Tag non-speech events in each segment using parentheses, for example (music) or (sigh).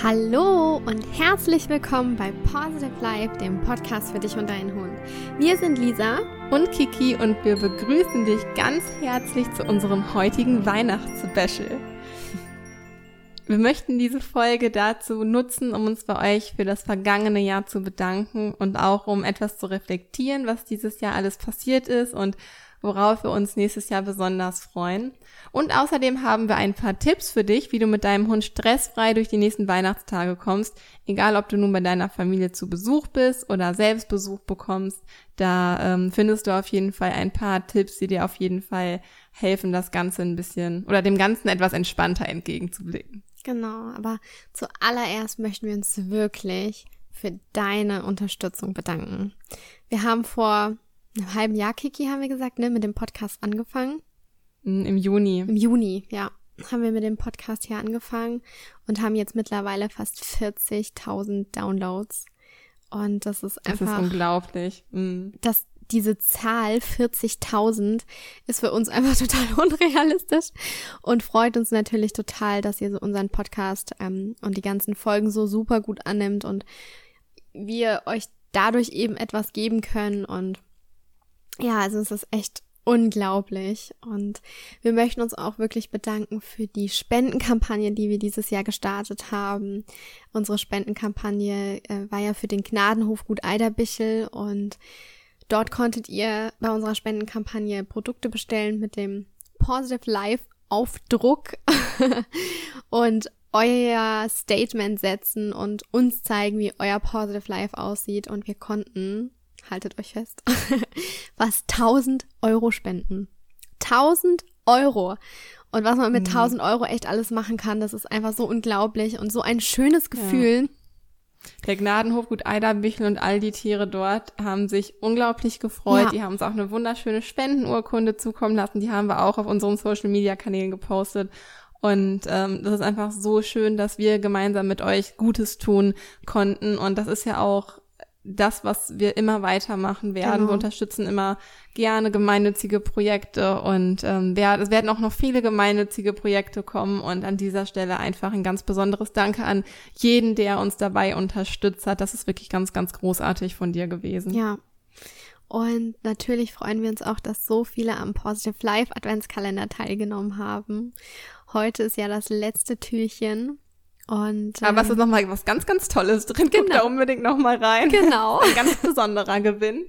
Hallo und herzlich willkommen bei Positive Life, dem Podcast für dich und deinen Hund. Wir sind Lisa und Kiki und wir begrüßen dich ganz herzlich zu unserem heutigen Weihnachtsspecial. Wir möchten diese Folge dazu nutzen, um uns bei euch für das vergangene Jahr zu bedanken und auch um etwas zu reflektieren, was dieses Jahr alles passiert ist und worauf wir uns nächstes Jahr besonders freuen. Und außerdem haben wir ein paar Tipps für dich, wie du mit deinem Hund stressfrei durch die nächsten Weihnachtstage kommst, egal ob du nun bei deiner Familie zu Besuch bist oder selbst Besuch bekommst. Da ähm, findest du auf jeden Fall ein paar Tipps, die dir auf jeden Fall helfen, das Ganze ein bisschen oder dem Ganzen etwas entspannter entgegenzublicken. Genau, aber zuallererst möchten wir uns wirklich für deine Unterstützung bedanken. Wir haben vor einem halben Jahr, Kiki, haben wir gesagt, ne, mit dem Podcast angefangen. Im Juni. Im Juni, ja. Haben wir mit dem Podcast hier angefangen und haben jetzt mittlerweile fast 40.000 Downloads. Und das ist einfach. Das ist unglaublich. Mhm. Das, diese Zahl 40.000 ist für uns (laughs) einfach total unrealistisch und freut uns natürlich total, dass ihr so unseren Podcast ähm, und die ganzen Folgen so super gut annimmt und wir euch dadurch eben etwas geben können und ja, also es ist echt unglaublich. Und wir möchten uns auch wirklich bedanken für die Spendenkampagne, die wir dieses Jahr gestartet haben. Unsere Spendenkampagne äh, war ja für den Gnadenhof Gut Eiderbichel und dort konntet ihr bei unserer Spendenkampagne Produkte bestellen mit dem Positive Life Aufdruck (laughs) und euer Statement setzen und uns zeigen, wie euer Positive Life aussieht. Und wir konnten haltet euch fest, (laughs) was 1000 Euro spenden. 1000 Euro. Und was man mit 1000 mhm. Euro echt alles machen kann, das ist einfach so unglaublich und so ein schönes Gefühl. Ja. Der Gnadenhof Gut Eider, Michel und all die Tiere dort haben sich unglaublich gefreut. Ja. Die haben uns auch eine wunderschöne Spendenurkunde zukommen lassen. Die haben wir auch auf unseren Social Media Kanälen gepostet. Und ähm, das ist einfach so schön, dass wir gemeinsam mit euch Gutes tun konnten. Und das ist ja auch das, was wir immer weitermachen werden. Genau. Wir unterstützen immer gerne gemeinnützige Projekte und ähm, wer, es werden auch noch viele gemeinnützige Projekte kommen und an dieser Stelle einfach ein ganz besonderes Danke an jeden, der uns dabei unterstützt hat. Das ist wirklich ganz, ganz großartig von dir gewesen. Ja. Und natürlich freuen wir uns auch, dass so viele am Positive Life Adventskalender teilgenommen haben. Heute ist ja das letzte Türchen und, Aber es ist nochmal was ganz, ganz Tolles drin. Genau. Guck da unbedingt nochmal rein. Genau. (laughs) Ein ganz besonderer Gewinn.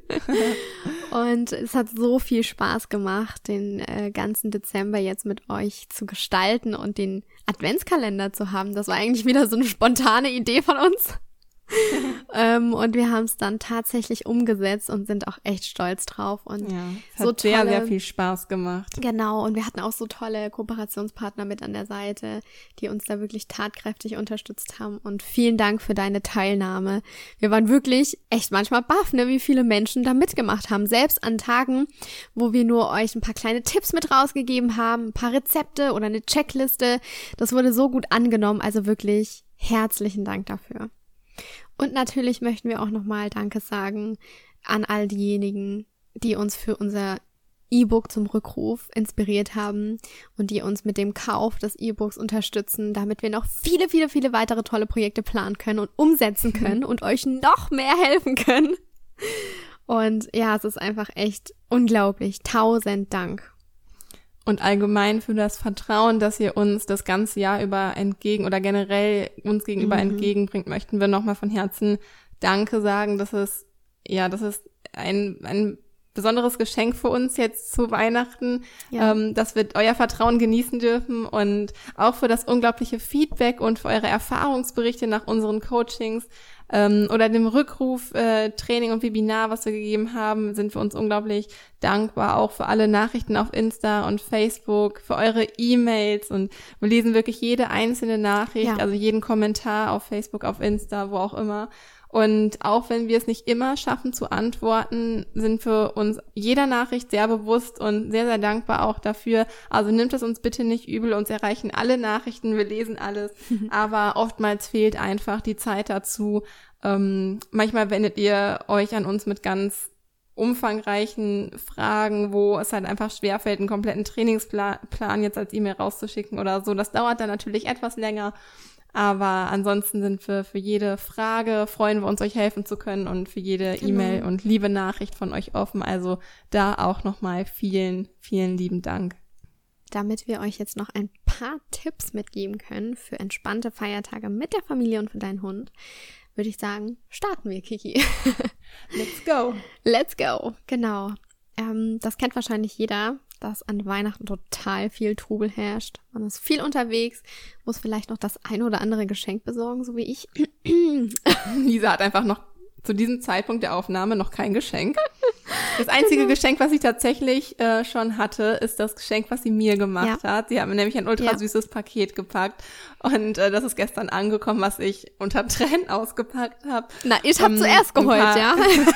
(laughs) Und es hat so viel Spaß gemacht, den äh, ganzen Dezember jetzt mit euch zu gestalten und den Adventskalender zu haben. Das war eigentlich wieder so eine spontane Idee von uns. (laughs) ähm, und wir haben es dann tatsächlich umgesetzt und sind auch echt stolz drauf. Und ja, es hat so tolle, sehr, sehr viel Spaß gemacht. Genau, und wir hatten auch so tolle Kooperationspartner mit an der Seite, die uns da wirklich tatkräftig unterstützt haben. Und vielen Dank für deine Teilnahme. Wir waren wirklich echt manchmal baff, ne, wie viele Menschen da mitgemacht haben. Selbst an Tagen, wo wir nur euch ein paar kleine Tipps mit rausgegeben haben, ein paar Rezepte oder eine Checkliste. Das wurde so gut angenommen. Also wirklich herzlichen Dank dafür. Und natürlich möchten wir auch nochmal Danke sagen an all diejenigen, die uns für unser E-Book zum Rückruf inspiriert haben und die uns mit dem Kauf des E-Books unterstützen, damit wir noch viele, viele, viele weitere tolle Projekte planen können und umsetzen können und euch noch mehr helfen können. Und ja, es ist einfach echt unglaublich. Tausend Dank und allgemein für das Vertrauen, dass ihr uns das ganze Jahr über entgegen oder generell uns gegenüber mhm. entgegenbringt, möchten wir nochmal von Herzen Danke sagen. Das ist, ja, das ist ein, ein besonderes Geschenk für uns jetzt zu Weihnachten, ja. ähm, dass wir euer Vertrauen genießen dürfen und auch für das unglaubliche Feedback und für eure Erfahrungsberichte nach unseren Coachings ähm, oder dem Rückruf, äh, Training und Webinar, was wir gegeben haben, sind wir uns unglaublich dankbar, auch für alle Nachrichten auf Insta und Facebook, für eure E-Mails und wir lesen wirklich jede einzelne Nachricht, ja. also jeden Kommentar auf Facebook, auf Insta, wo auch immer. Und auch wenn wir es nicht immer schaffen zu antworten, sind für uns jeder Nachricht sehr bewusst und sehr, sehr dankbar auch dafür. Also nimmt es uns bitte nicht übel, uns erreichen alle Nachrichten, wir lesen alles, (laughs) aber oftmals fehlt einfach die Zeit dazu. Ähm, manchmal wendet ihr euch an uns mit ganz umfangreichen Fragen, wo es halt einfach schwerfällt, einen kompletten Trainingsplan jetzt als E-Mail rauszuschicken oder so. Das dauert dann natürlich etwas länger. Aber ansonsten sind wir für jede Frage, freuen wir uns, euch helfen zu können und für jede genau. E-Mail und liebe Nachricht von euch offen. Also da auch nochmal vielen, vielen lieben Dank. Damit wir euch jetzt noch ein paar Tipps mitgeben können für entspannte Feiertage mit der Familie und für deinen Hund, würde ich sagen, starten wir, Kiki. (laughs) Let's go. Let's go, genau. Ähm, das kennt wahrscheinlich jeder, dass an Weihnachten total viel Trubel herrscht. Man ist viel unterwegs, muss vielleicht noch das ein oder andere Geschenk besorgen, so wie ich. (clears throat) Lisa hat einfach noch zu diesem Zeitpunkt der Aufnahme noch kein Geschenk. Das einzige genau. Geschenk, was sie tatsächlich äh, schon hatte, ist das Geschenk, was sie mir gemacht ja. hat. Sie hat mir nämlich ein ultra süßes ja. Paket gepackt und äh, das ist gestern angekommen, was ich unter Tränen (laughs) ausgepackt habe. Na, ich habe ähm, zuerst geheult, paar, ja.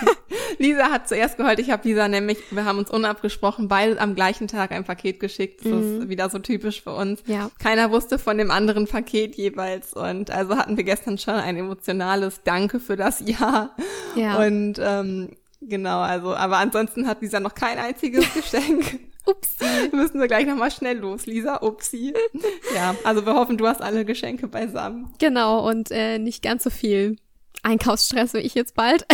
(laughs) Lisa hat zuerst geheult. Ich habe Lisa nämlich, wir haben uns unabgesprochen, beide am gleichen Tag ein Paket geschickt. Das mhm. ist wieder so typisch für uns. Ja. Keiner wusste von dem anderen Paket jeweils und also hatten wir gestern schon ein emotionales Danke für das (laughs) Jahr. Ja. Und ähm, Genau, also, aber ansonsten hat Lisa noch kein einziges (laughs) Geschenk. Upsi. (laughs) Müssen wir gleich nochmal schnell los, Lisa. Upsi. (laughs) ja, also wir hoffen, du hast alle Geschenke beisammen. Genau, und äh, nicht ganz so viel Einkaufsstress wie ich jetzt bald.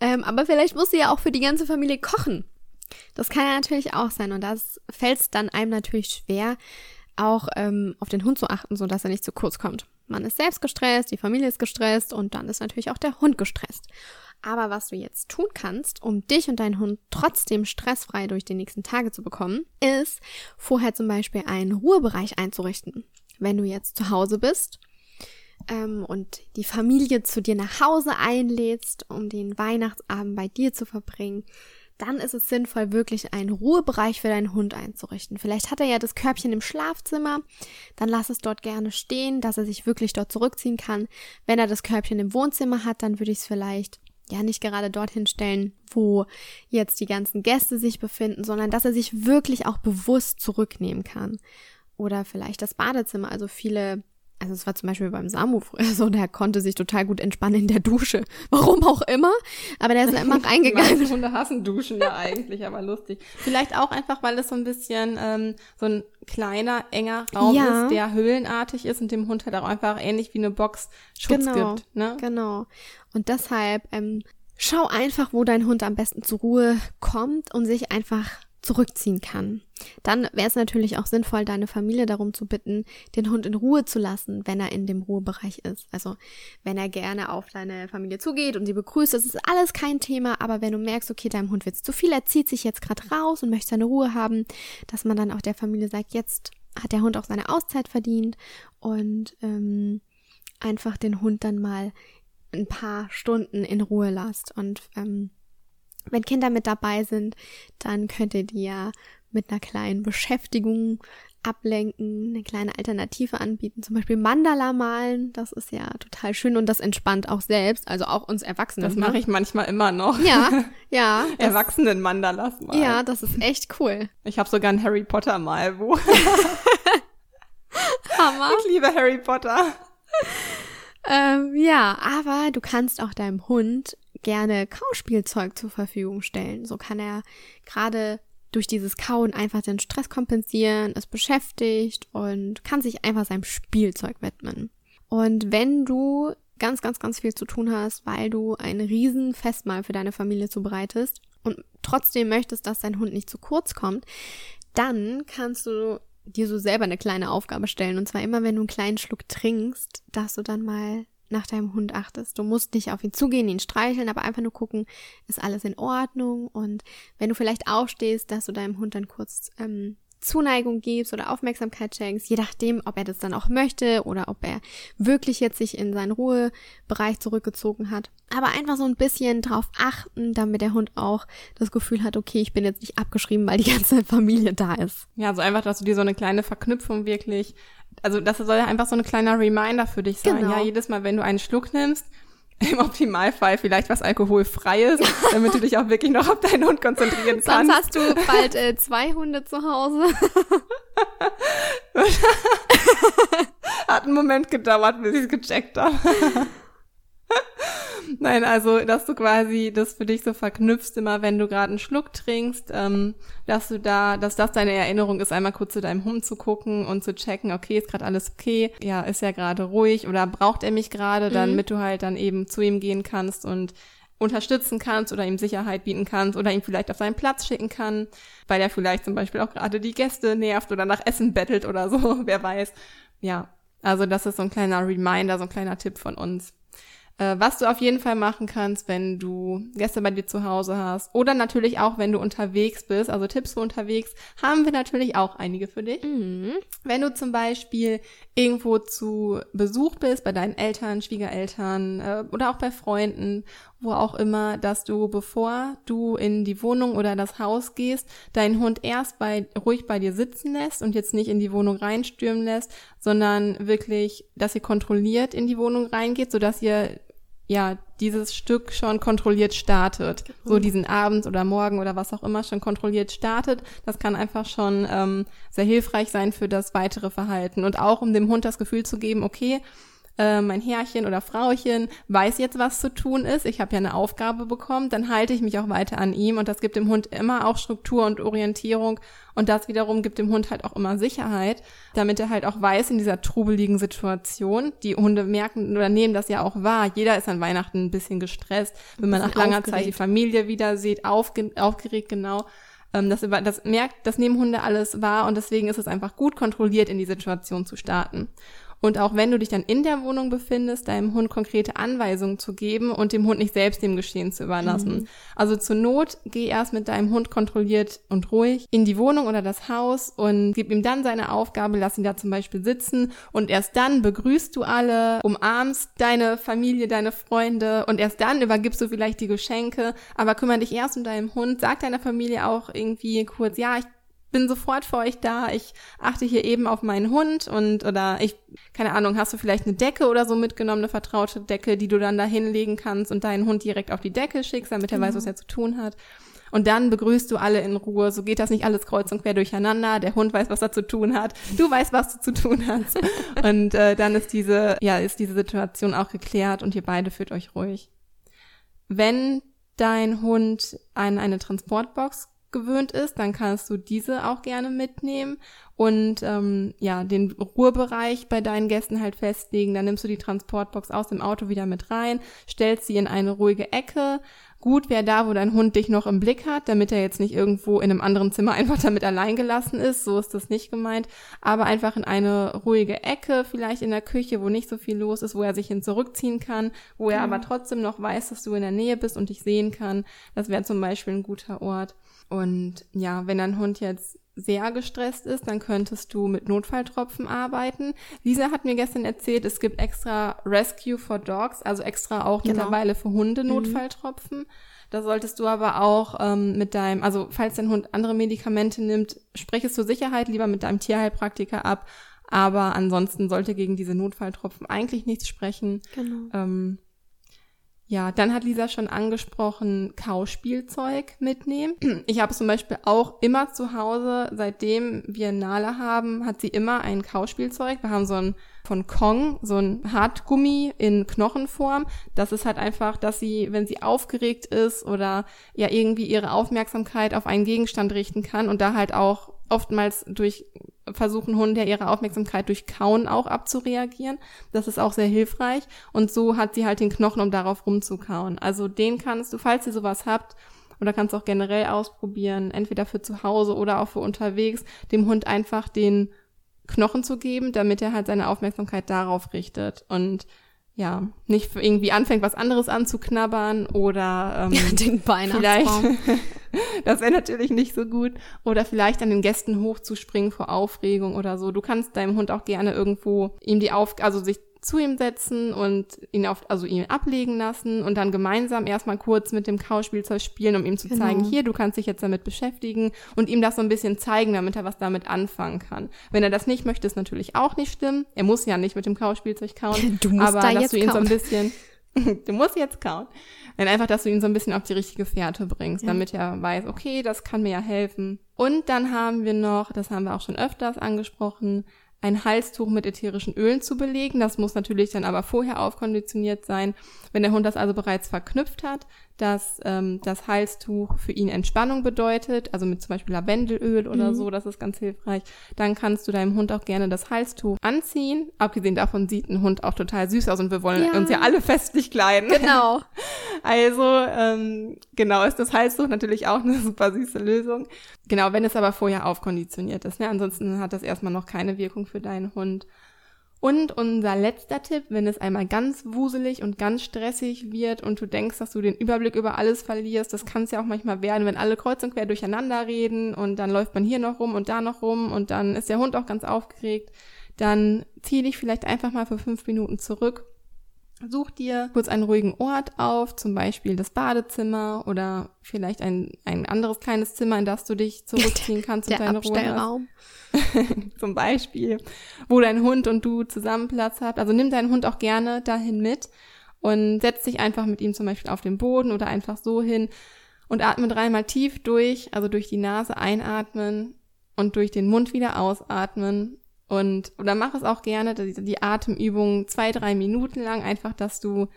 ähm, aber vielleicht musst du ja auch für die ganze Familie kochen. Das kann ja natürlich auch sein. Und das fällt es dann einem natürlich schwer, auch ähm, auf den Hund zu achten, so dass er nicht zu kurz kommt. Man ist selbst gestresst, die Familie ist gestresst und dann ist natürlich auch der Hund gestresst. Aber was du jetzt tun kannst, um dich und deinen Hund trotzdem stressfrei durch die nächsten Tage zu bekommen, ist vorher zum Beispiel einen Ruhebereich einzurichten. Wenn du jetzt zu Hause bist ähm, und die Familie zu dir nach Hause einlädst, um den Weihnachtsabend bei dir zu verbringen, dann ist es sinnvoll, wirklich einen Ruhebereich für deinen Hund einzurichten. Vielleicht hat er ja das Körbchen im Schlafzimmer, dann lass es dort gerne stehen, dass er sich wirklich dort zurückziehen kann. Wenn er das Körbchen im Wohnzimmer hat, dann würde ich es vielleicht ja nicht gerade dorthin stellen, wo jetzt die ganzen Gäste sich befinden, sondern dass er sich wirklich auch bewusst zurücknehmen kann. Oder vielleicht das Badezimmer. Also viele, also es war zum Beispiel beim Samu früher (laughs) so, der konnte sich total gut entspannen in der Dusche. (laughs) Warum auch immer. Aber der ist immer (laughs) reingegangen. Meine Hunde hassen Duschen ja eigentlich, aber lustig. Vielleicht auch einfach, weil es so ein bisschen ähm, so ein kleiner, enger Raum ja. ist, der höhlenartig ist und dem Hund halt auch einfach ähnlich wie eine Box Schutz genau, gibt. Ne? Genau. Und deshalb ähm, schau einfach, wo dein Hund am besten zur Ruhe kommt und sich einfach zurückziehen kann. Dann wäre es natürlich auch sinnvoll, deine Familie darum zu bitten, den Hund in Ruhe zu lassen, wenn er in dem Ruhebereich ist. Also wenn er gerne auf deine Familie zugeht und sie begrüßt, das ist alles kein Thema, aber wenn du merkst, okay, deinem Hund wird zu viel, er zieht sich jetzt gerade raus und möchte seine Ruhe haben, dass man dann auch der Familie sagt, jetzt hat der Hund auch seine Auszeit verdient und ähm, einfach den Hund dann mal ein paar Stunden in Ruhe lasst. Und ähm, wenn Kinder mit dabei sind, dann könnt ihr die ja mit einer kleinen Beschäftigung ablenken, eine kleine Alternative anbieten, zum Beispiel Mandala malen, das ist ja total schön und das entspannt auch selbst, also auch uns Erwachsenen. Das mache ich manchmal immer noch. Ja, (laughs) ja. Erwachsenen Mandalas malen. Ja, das ist echt cool. Ich habe sogar ein Harry Potter Malbuch. (laughs) Hammer. Ich liebe Harry Potter. Ähm, ja, aber du kannst auch deinem Hund gerne Kauspielzeug zur Verfügung stellen. So kann er gerade durch dieses Kauen einfach den Stress kompensieren, ist beschäftigt und kann sich einfach seinem Spielzeug widmen. Und wenn du ganz, ganz, ganz viel zu tun hast, weil du ein Riesenfestmahl für deine Familie zubereitest und trotzdem möchtest, dass dein Hund nicht zu kurz kommt, dann kannst du dir so selber eine kleine Aufgabe stellen. Und zwar immer, wenn du einen kleinen Schluck trinkst, dass du dann mal nach deinem Hund achtest. Du musst nicht auf ihn zugehen, ihn streicheln, aber einfach nur gucken, ist alles in Ordnung. Und wenn du vielleicht aufstehst, dass du deinem Hund dann kurz ähm, Zuneigung gibst oder Aufmerksamkeit schenkst, je nachdem, ob er das dann auch möchte oder ob er wirklich jetzt sich in seinen Ruhebereich zurückgezogen hat. Aber einfach so ein bisschen drauf achten, damit der Hund auch das Gefühl hat, okay, ich bin jetzt nicht abgeschrieben, weil die ganze Familie da ist. Ja, so einfach, dass du dir so eine kleine Verknüpfung wirklich, also das soll ja einfach so ein kleiner Reminder für dich sein. Genau. Ja, jedes Mal, wenn du einen Schluck nimmst, (laughs) im Optimalfall vielleicht was alkoholfreies, (laughs) damit du dich auch wirklich noch auf deinen Hund konzentrieren kannst. Sonst hast du bald äh, zwei Hunde zu Hause. (laughs) Hat einen Moment gedauert, bis ich es gecheckt habe. Nein, also, dass du quasi das für dich so verknüpfst, immer wenn du gerade einen Schluck trinkst, ähm, dass du da, dass das deine Erinnerung ist, einmal kurz zu deinem Hund zu gucken und zu checken, okay, ist gerade alles okay, ja, ist ja gerade ruhig oder braucht er mich gerade, mhm. damit du halt dann eben zu ihm gehen kannst und unterstützen kannst oder ihm Sicherheit bieten kannst oder ihn vielleicht auf seinen Platz schicken kann, weil er vielleicht zum Beispiel auch gerade die Gäste nervt oder nach Essen bettelt oder so, (laughs) wer weiß. Ja, also das ist so ein kleiner Reminder, so ein kleiner Tipp von uns. Äh, was du auf jeden Fall machen kannst, wenn du Gäste bei dir zu Hause hast oder natürlich auch, wenn du unterwegs bist, also Tipps für unterwegs, haben wir natürlich auch einige für dich. Mhm. Wenn du zum Beispiel irgendwo zu Besuch bist, bei deinen Eltern, Schwiegereltern äh, oder auch bei Freunden, wo auch immer, dass du, bevor du in die Wohnung oder das Haus gehst, deinen Hund erst bei, ruhig bei dir sitzen lässt und jetzt nicht in die Wohnung reinstürmen lässt, sondern wirklich, dass ihr kontrolliert in die Wohnung reingeht, sodass ihr ja, dieses Stück schon kontrolliert startet. Mhm. So diesen Abend oder Morgen oder was auch immer schon kontrolliert startet. Das kann einfach schon ähm, sehr hilfreich sein für das weitere Verhalten. Und auch um dem Hund das Gefühl zu geben, okay, äh, mein Herrchen oder Frauchen weiß jetzt, was zu tun ist. Ich habe ja eine Aufgabe bekommen, dann halte ich mich auch weiter an ihm und das gibt dem Hund immer auch Struktur und Orientierung und das wiederum gibt dem Hund halt auch immer Sicherheit, damit er halt auch weiß in dieser trubeligen Situation. Die Hunde merken oder nehmen das ja auch wahr. Jeder ist an Weihnachten ein bisschen gestresst, wenn man nach langer aufgeregt. Zeit die Familie wieder sieht, aufge aufgeregt genau ähm, das, das merkt, das nehmen Hunde alles wahr und deswegen ist es einfach gut kontrolliert in die Situation zu starten. Und auch wenn du dich dann in der Wohnung befindest, deinem Hund konkrete Anweisungen zu geben und dem Hund nicht selbst dem Geschehen zu überlassen. Mhm. Also zur Not geh erst mit deinem Hund kontrolliert und ruhig in die Wohnung oder das Haus und gib ihm dann seine Aufgabe, lass ihn da zum Beispiel sitzen und erst dann begrüßt du alle, umarmst deine Familie, deine Freunde und erst dann übergibst du vielleicht die Geschenke, aber kümmere dich erst um deinen Hund, sag deiner Familie auch irgendwie kurz, ja, ich bin sofort für euch da. Ich achte hier eben auf meinen Hund und oder ich, keine Ahnung, hast du vielleicht eine Decke oder so mitgenommen, eine vertraute Decke, die du dann da hinlegen kannst und deinen Hund direkt auf die Decke schickst, damit genau. er weiß, was er zu tun hat. Und dann begrüßt du alle in Ruhe. So geht das nicht alles kreuz und quer durcheinander. Der Hund weiß, was er zu tun hat. Du weißt, was du zu tun hast. (laughs) und äh, dann ist diese, ja, ist diese Situation auch geklärt und ihr beide fühlt euch ruhig. Wenn dein Hund an eine Transportbox gewöhnt ist, dann kannst du diese auch gerne mitnehmen und ähm, ja, den Ruhebereich bei deinen Gästen halt festlegen. Dann nimmst du die Transportbox aus dem Auto wieder mit rein, stellst sie in eine ruhige Ecke. Gut wäre da, wo dein Hund dich noch im Blick hat, damit er jetzt nicht irgendwo in einem anderen Zimmer (laughs) einfach damit allein gelassen ist. So ist das nicht gemeint. Aber einfach in eine ruhige Ecke, vielleicht in der Küche, wo nicht so viel los ist, wo er sich hin zurückziehen kann, wo er mhm. aber trotzdem noch weiß, dass du in der Nähe bist und dich sehen kann. Das wäre zum Beispiel ein guter Ort. Und ja, wenn dein Hund jetzt sehr gestresst ist, dann könntest du mit Notfalltropfen arbeiten. Lisa hat mir gestern erzählt, es gibt extra Rescue for Dogs, also extra auch genau. mittlerweile für Hunde mhm. Notfalltropfen. Mhm. Da solltest du aber auch ähm, mit deinem, also falls dein Hund andere Medikamente nimmt, sprich es zur Sicherheit lieber mit deinem Tierheilpraktiker ab. Aber ansonsten sollte gegen diese Notfalltropfen eigentlich nichts sprechen. Genau. Ähm, ja, dann hat Lisa schon angesprochen, Kauspielzeug mitnehmen. Ich habe zum Beispiel auch immer zu Hause, seitdem wir Nala haben, hat sie immer ein Kauspielzeug. Wir haben so ein von Kong, so ein Hartgummi in Knochenform. Das ist halt einfach, dass sie, wenn sie aufgeregt ist oder ja irgendwie ihre Aufmerksamkeit auf einen Gegenstand richten kann und da halt auch oftmals durch versuchen Hunde ja ihre Aufmerksamkeit durch Kauen auch abzureagieren. Das ist auch sehr hilfreich. Und so hat sie halt den Knochen, um darauf rumzukauen. Also den kannst du, falls ihr sowas habt, oder kannst auch generell ausprobieren, entweder für zu Hause oder auch für unterwegs, dem Hund einfach den Knochen zu geben, damit er halt seine Aufmerksamkeit darauf richtet. Und ja, nicht irgendwie anfängt, was anderes anzuknabbern oder ähm, (laughs) den vielleicht, (laughs) das wäre natürlich nicht so gut, oder vielleicht an den Gästen hochzuspringen vor Aufregung oder so. Du kannst deinem Hund auch gerne irgendwo ihm die Auf, also sich zu ihm setzen und ihn auf, also ihn ablegen lassen und dann gemeinsam erstmal kurz mit dem Kauspielzeug spielen, um ihm zu genau. zeigen, hier, du kannst dich jetzt damit beschäftigen und ihm das so ein bisschen zeigen, damit er was damit anfangen kann. Wenn er das nicht möchte, ist natürlich auch nicht schlimm. Er muss ja nicht mit dem Kauspielzeug kauen, (laughs) du musst aber da dass jetzt du ihn kauen. so ein bisschen (laughs) du musst jetzt kauen. Nein, einfach, dass du ihn so ein bisschen auf die richtige Fährte bringst, ja. damit er weiß, okay, das kann mir ja helfen. Und dann haben wir noch, das haben wir auch schon öfters angesprochen, ein Halstuch mit ätherischen Ölen zu belegen. Das muss natürlich dann aber vorher aufkonditioniert sein. Wenn der Hund das also bereits verknüpft hat, dass ähm, das Halstuch für ihn Entspannung bedeutet, also mit zum Beispiel Lavendelöl oder mhm. so, das ist ganz hilfreich, dann kannst du deinem Hund auch gerne das Halstuch anziehen. Abgesehen davon sieht ein Hund auch total süß aus und wir wollen ja. uns ja alle festlich kleiden. Genau. (laughs) also ähm, genau ist das Halstuch natürlich auch eine super süße Lösung. Genau, wenn es aber vorher aufkonditioniert ist. Ne? Ansonsten hat das erstmal noch keine Wirkung für deinen Hund. Und unser letzter Tipp, wenn es einmal ganz wuselig und ganz stressig wird und du denkst, dass du den Überblick über alles verlierst, das kann es ja auch manchmal werden, wenn alle kreuz und quer durcheinander reden und dann läuft man hier noch rum und da noch rum und dann ist der Hund auch ganz aufgeregt, dann zieh dich vielleicht einfach mal für fünf Minuten zurück Such dir kurz einen ruhigen Ort auf, zum Beispiel das Badezimmer oder vielleicht ein, ein anderes kleines Zimmer, in das du dich (laughs) zurückziehen kannst und deine Ruhe (laughs) zum Beispiel, wo dein Hund und du zusammen Platz habt. Also nimm deinen Hund auch gerne dahin mit und setz dich einfach mit ihm zum Beispiel auf den Boden oder einfach so hin und atme dreimal tief durch, also durch die Nase einatmen und durch den Mund wieder ausatmen und oder mach es auch gerne, die, die Atemübung zwei, drei Minuten lang, einfach, dass du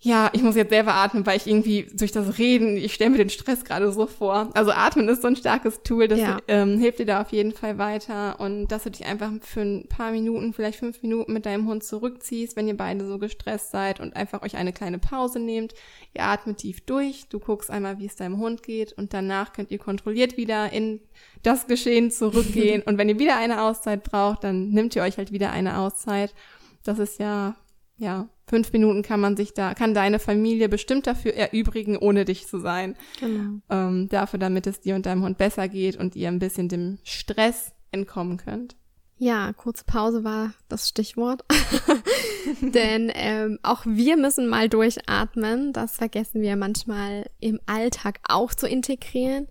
ja, ich muss jetzt selber atmen, weil ich irgendwie durch das Reden, ich stelle mir den Stress gerade so vor. Also atmen ist so ein starkes Tool, das ja. ähm, hilft dir da auf jeden Fall weiter und dass du dich einfach für ein paar Minuten, vielleicht fünf Minuten mit deinem Hund zurückziehst, wenn ihr beide so gestresst seid und einfach euch eine kleine Pause nehmt. Ihr atmet tief durch, du guckst einmal, wie es deinem Hund geht und danach könnt ihr kontrolliert wieder in das Geschehen zurückgehen (laughs) und wenn ihr wieder eine Auszeit braucht, dann nimmt ihr euch halt wieder eine Auszeit. Das ist ja ja, fünf Minuten kann man sich da, kann deine Familie bestimmt dafür erübrigen, ohne dich zu sein. Genau. Ähm, dafür, damit es dir und deinem Hund besser geht und ihr ein bisschen dem Stress entkommen könnt. Ja, kurze Pause war das Stichwort. (laughs) Denn ähm, auch wir müssen mal durchatmen. Das vergessen wir manchmal im Alltag auch zu integrieren.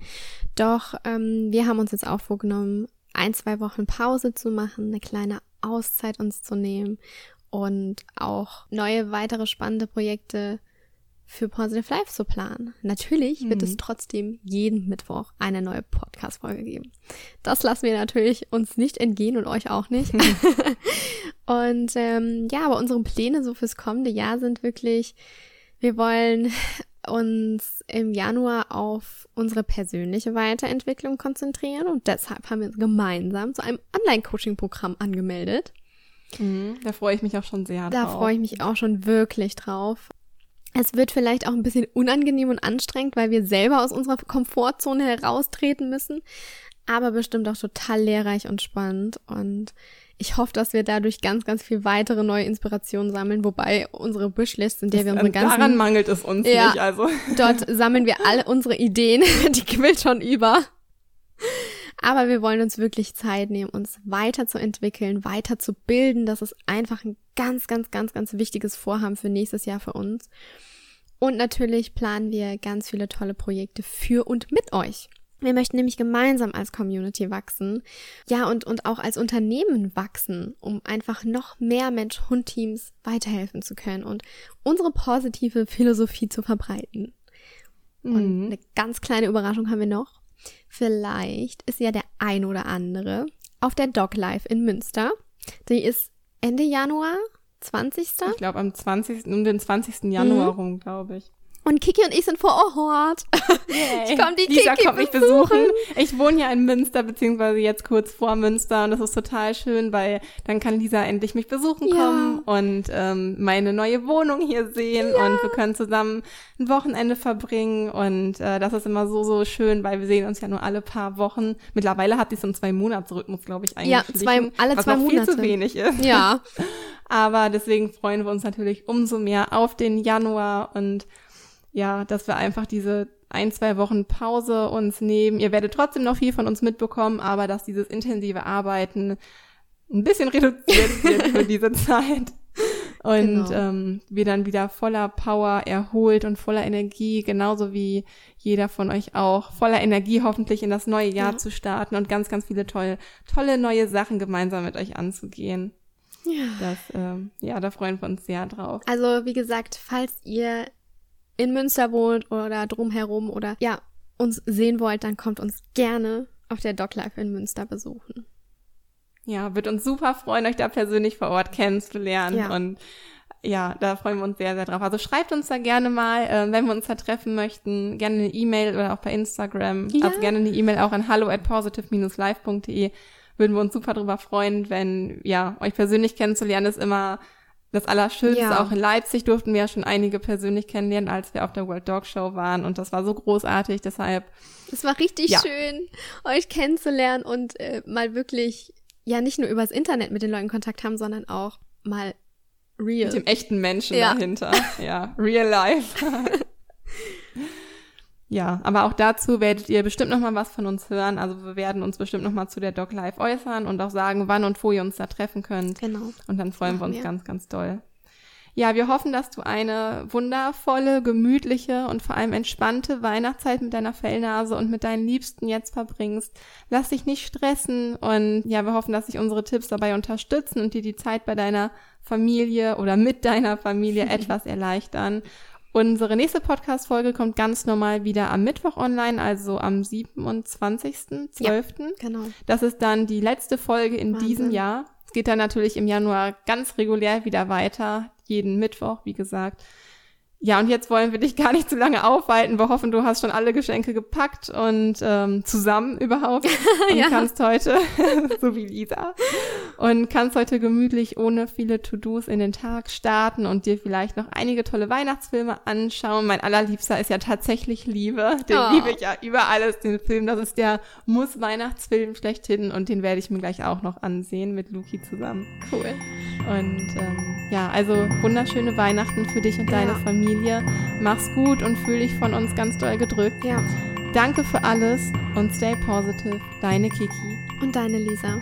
Doch ähm, wir haben uns jetzt auch vorgenommen, ein, zwei Wochen Pause zu machen, eine kleine Auszeit uns zu nehmen und auch neue weitere spannende Projekte für Positive Life zu planen. Natürlich wird mhm. es trotzdem jeden Mittwoch eine neue Podcast-Folge geben. Das lassen wir natürlich uns nicht entgehen und euch auch nicht. (laughs) (laughs) und ähm, ja, aber unsere Pläne so fürs kommende Jahr sind wirklich, wir wollen uns im Januar auf unsere persönliche Weiterentwicklung konzentrieren und deshalb haben wir uns gemeinsam zu einem Online-Coaching-Programm angemeldet. Mhm, da freue ich mich auch schon sehr da drauf. Da freue ich mich auch schon wirklich drauf. Es wird vielleicht auch ein bisschen unangenehm und anstrengend, weil wir selber aus unserer Komfortzone heraustreten müssen, aber bestimmt auch total lehrreich und spannend und ich hoffe, dass wir dadurch ganz, ganz viel weitere neue Inspirationen sammeln, wobei unsere Wishlist, in der wir unsere ganzen... Daran mangelt es uns ja, nicht, also. Dort sammeln wir alle unsere Ideen, (laughs) die quillt schon über. Aber wir wollen uns wirklich Zeit nehmen, uns weiterzuentwickeln, weiterzubilden. Das ist einfach ein ganz, ganz, ganz, ganz wichtiges Vorhaben für nächstes Jahr für uns. Und natürlich planen wir ganz viele tolle Projekte für und mit euch. Wir möchten nämlich gemeinsam als Community wachsen. Ja, und, und auch als Unternehmen wachsen, um einfach noch mehr Mensch-Hund-Teams weiterhelfen zu können und unsere positive Philosophie zu verbreiten. Mhm. Und eine ganz kleine Überraschung haben wir noch. Vielleicht ist ja der ein oder andere auf der Dog Life in Münster. Die ist Ende Januar, 20. Ich glaube am 20. um den 20. Januar mhm. rum, glaube ich. Und Kiki und ich sind vor Ort. (laughs) Yay. Ich komme die Lisa Kiki kommt mich besuchen. Ich wohne ja in Münster, beziehungsweise jetzt kurz vor Münster. Und das ist total schön, weil dann kann Lisa endlich mich besuchen kommen ja. und ähm, meine neue Wohnung hier sehen. Ja. Und wir können zusammen ein Wochenende verbringen. Und äh, das ist immer so, so schön, weil wir sehen uns ja nur alle paar Wochen. Mittlerweile hat sie so einen Zwei-Monats-Rhythmus, glaube ich, eigentlich. Ja, zwei, alle zwei Monate. viel zu wenig ist. Ja. (laughs) Aber deswegen freuen wir uns natürlich umso mehr auf den Januar und ja, dass wir einfach diese ein, zwei Wochen Pause uns nehmen. Ihr werdet trotzdem noch viel von uns mitbekommen, aber dass dieses intensive Arbeiten ein bisschen reduziert (laughs) wird für diese Zeit. Und genau. ähm, wir dann wieder voller Power erholt und voller Energie, genauso wie jeder von euch auch, voller Energie hoffentlich in das neue Jahr ja. zu starten und ganz, ganz viele tolle, tolle neue Sachen gemeinsam mit euch anzugehen. Ja. Das, ähm, ja, da freuen wir uns sehr drauf. Also, wie gesagt, falls ihr in Münster wohnt oder drumherum oder ja, uns sehen wollt, dann kommt uns gerne auf der Dog Life in Münster besuchen. ja, wird uns super freuen, euch da persönlich vor Ort kennenzulernen Ja. und ja, da freuen wir uns sehr, sehr drauf. Also schreibt uns da gerne mal, äh, wenn wir uns da treffen möchten, gerne eine E-Mail oder auch bei Instagram. Ja. Also gerne eine E-Mail auch an hallo at positive-life.de. Würden wir uns super drüber freuen, wenn, ja, euch persönlich kennenzulernen ist immer das Allerschönste. Ja. Auch in Leipzig durften wir ja schon einige persönlich kennenlernen, als wir auf der World Dog Show waren. Und das war so großartig. Deshalb, Es war richtig Ja. schön, euch kennenzulernen und äh, mal wirklich, ja, nicht nur übers Internet mit den Leuten Kontakt haben, sondern auch mal real. mit dem echten Menschen Ja. dahinter. Ja, real life. (laughs) ja, aber auch dazu werdet ihr bestimmt noch mal was von uns hören. Also wir werden uns bestimmt noch mal zu der Dog Life äußern und auch sagen, wann und wo ihr uns da treffen könnt. Genau. Und dann freuen wir uns wir. ganz, ganz doll. Ja, wir hoffen, dass du eine wundervolle, gemütliche und vor allem entspannte Weihnachtszeit mit deiner Fellnase und mit deinen Liebsten jetzt verbringst. Lass dich nicht stressen und ja, wir hoffen, dass sich unsere Tipps dabei unterstützen und dir die Zeit bei deiner Familie oder mit deiner Familie (laughs) etwas erleichtern. Unsere nächste Podcast-Folge kommt ganz normal wieder am Mittwoch online, also am 27.12. Genau. Das ist dann die letzte Folge in Wahnsinn. diesem Jahr. Es geht dann natürlich im Januar ganz regulär wieder weiter, jeden Mittwoch, wie gesagt. Ja, und jetzt wollen wir dich gar nicht zu lange aufhalten. Wir hoffen, du hast schon alle Geschenke gepackt und ähm, zusammen überhaupt (laughs) und Ja. kannst heute, (laughs) so wie Lisa, und kannst heute gemütlich ohne viele To-Dos in den Tag starten und dir vielleicht noch einige tolle Weihnachtsfilme anschauen. Mein allerliebster ist ja tatsächlich Liebe. Den Oh. liebe ich ja über alles, den Film. Das ist der Muss-Weihnachtsfilm schlechthin und den werde ich mir gleich auch noch ansehen mit Luki zusammen. Cool. Und ähm, ja, also wunderschöne Weihnachten für dich und deine Ja. Familie. Mach's gut und fühl dich von uns ganz doll gedrückt. Ja. Danke für alles und stay positive. Deine Kiki. Und deine Lisa.